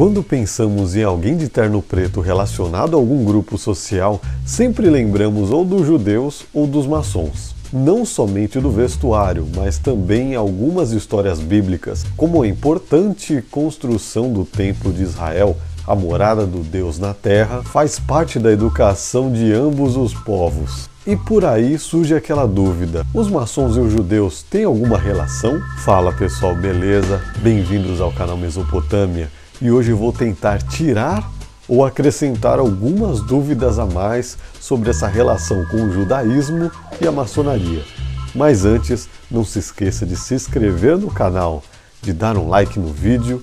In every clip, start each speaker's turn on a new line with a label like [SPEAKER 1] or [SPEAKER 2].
[SPEAKER 1] Quando pensamos em alguém de terno preto relacionado a algum grupo social, sempre lembramos ou dos judeus ou dos maçons. Não somente do vestuário, mas também algumas histórias bíblicas, como a importante construção do Templo de Israel, a morada do Deus na terra, faz parte da educação de ambos os povos. E por aí surge aquela dúvida: os maçons e os judeus têm alguma relação? Fala pessoal, beleza? Bem-vindos ao canal Mesopotâmia e hoje vou tentar tirar ou acrescentar algumas dúvidas a mais sobre essa relação com o judaísmo e a maçonaria. Mas antes, não se esqueça de se inscrever no canal, de dar um like no vídeo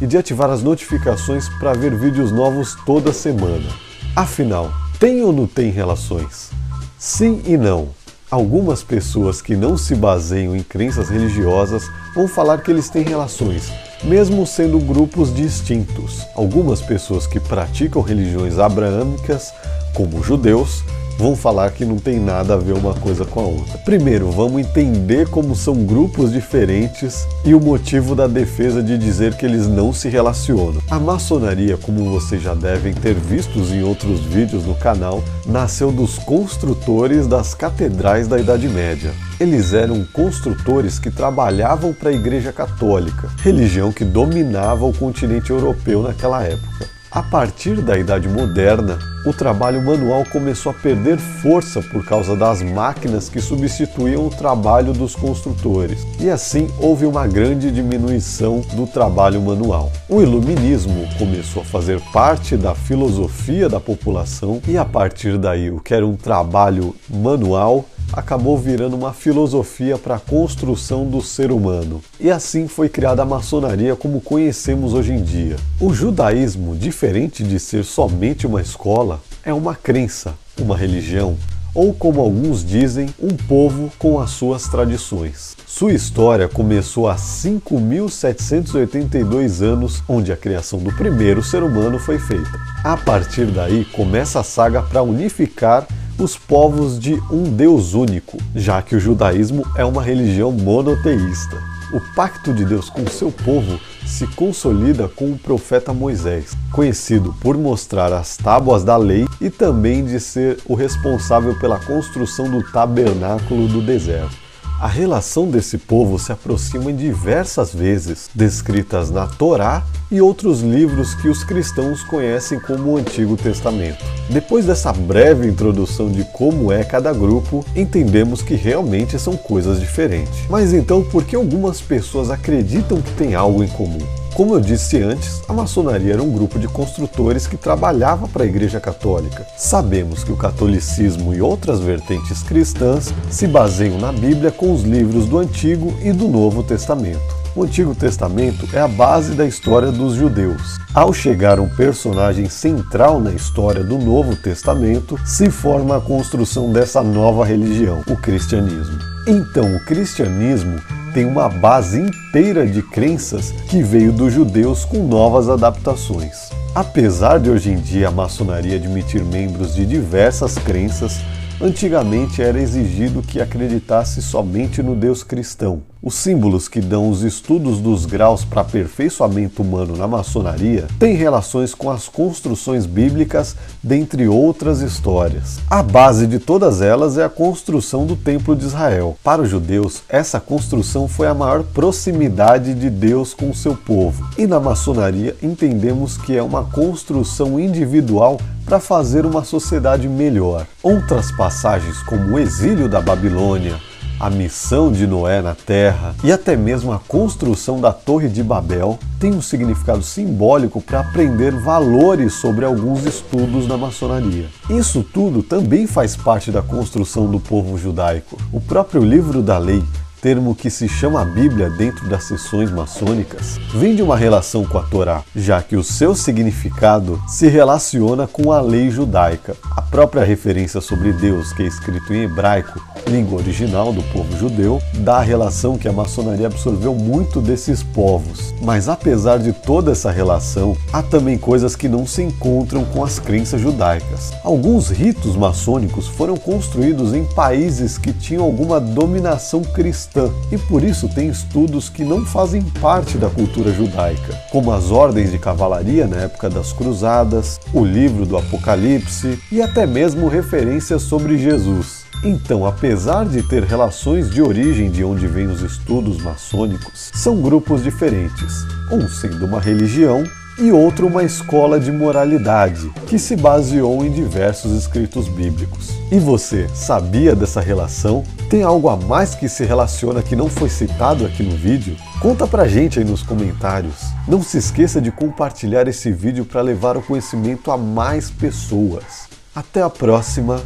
[SPEAKER 1] e de ativar as notificações para ver vídeos novos toda semana. Afinal, tem ou não tem relações? Sim e não. Algumas pessoas que não se baseiam em crenças religiosas vão falar que eles têm relações, mesmo sendo grupos distintos. Algumas pessoas que praticam religiões abraâmicas, como judeus, vão falar que não tem nada a ver uma coisa com a outra. Primeiro, vamos entender como são grupos diferentes e o motivo da defesa de dizer que eles não se relacionam. A maçonaria, como vocês já devem ter visto em outros vídeos no canal, nasceu dos construtores das catedrais da Idade Média. Eles eram construtores que trabalhavam para a Igreja Católica, religião que dominava o continente europeu naquela época. A partir da Idade Moderna, o trabalho manual começou a perder força por causa das máquinas que substituíam o trabalho dos construtores, e assim houve uma grande diminuição do trabalho manual. O iluminismo começou a fazer parte da filosofia da população, e a partir daí, o que era um trabalho manual acabou virando uma filosofia para a construção do ser humano. E assim foi criada a maçonaria como conhecemos hoje em dia. O judaísmo, diferente de ser somente uma escola, é uma crença, uma religião, ou como alguns dizem, um povo com as suas tradições. Sua história começou há 5.782 anos, onde a criação do primeiro ser humano foi feita. A partir daí começa a saga para unificar os povos de um Deus único, já que o judaísmo é uma religião monoteísta. O pacto de Deus com seu povo se consolida com o profeta Moisés, conhecido por mostrar as tábuas da lei e também de ser o responsável pela construção do tabernáculo do deserto. A relação desse povo se aproxima em diversas vezes, descritas na Torá e outros livros que os cristãos conhecem como o Antigo Testamento. Depois dessa breve introdução de como é cada grupo, entendemos que realmente são coisas diferentes. Mas então, por que algumas pessoas acreditam que tem algo em comum? Como eu disse antes, a maçonaria era um grupo de construtores que trabalhava para a Igreja Católica. Sabemos que o catolicismo e outras vertentes cristãs se baseiam na Bíblia com os livros do Antigo e do Novo Testamento. O Antigo Testamento é a base da história dos judeus. Ao chegar um personagem central na história do Novo Testamento, se forma a construção dessa nova religião, o cristianismo. Então, o cristianismo tem uma base inteira de crenças que veio dos judeus com novas adaptações. Apesar de hoje em dia a maçonaria admitir membros de diversas crenças, antigamente era exigido que acreditasse somente no Deus cristão. Os símbolos que dão os estudos dos graus para aperfeiçoamento humano na maçonaria têm relações com as construções bíblicas, dentre outras histórias. A base de todas elas é a construção do Templo de Israel. Para os judeus, essa construção foi a maior proximidade de Deus com o seu povo. E na maçonaria entendemos que é uma construção individual para fazer uma sociedade melhor. Outras passagens, como o exílio da Babilônia, a missão de Noé na Terra e até mesmo a construção da Torre de Babel têm um significado simbólico para aprender valores sobre alguns estudos da maçonaria. Isso tudo também faz parte da construção do povo judaico. O próprio livro da lei termo que se chama Bíblia dentro das sessões maçônicas, vem de uma relação com a Torá, já que o seu significado se relaciona com a lei judaica. A própria referência sobre Deus, que é escrito em hebraico, língua original do povo judeu, dá a relação que a maçonaria absorveu muito desses povos. Mas apesar de toda essa relação, há também coisas que não se encontram com as crenças judaicas. Alguns ritos maçônicos foram construídos em países que tinham alguma dominação cristã cristã e por isso tem estudos que não fazem parte da cultura judaica, como as ordens de cavalaria na época das cruzadas, o livro do Apocalipse e até mesmo referências sobre Jesus. Então, apesar de ter relações de origem de onde vêm os estudos maçônicos, são grupos diferentes, um sendo uma religião e outro uma escola de moralidade, que se baseou em diversos escritos bíblicos. E você sabia dessa relação? Tem algo a mais que se relaciona que não foi citado aqui no vídeo? Conta pra gente aí nos comentários. Não se esqueça de compartilhar esse vídeo para levar o conhecimento a mais pessoas. Até a próxima.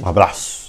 [SPEAKER 1] Um abraço.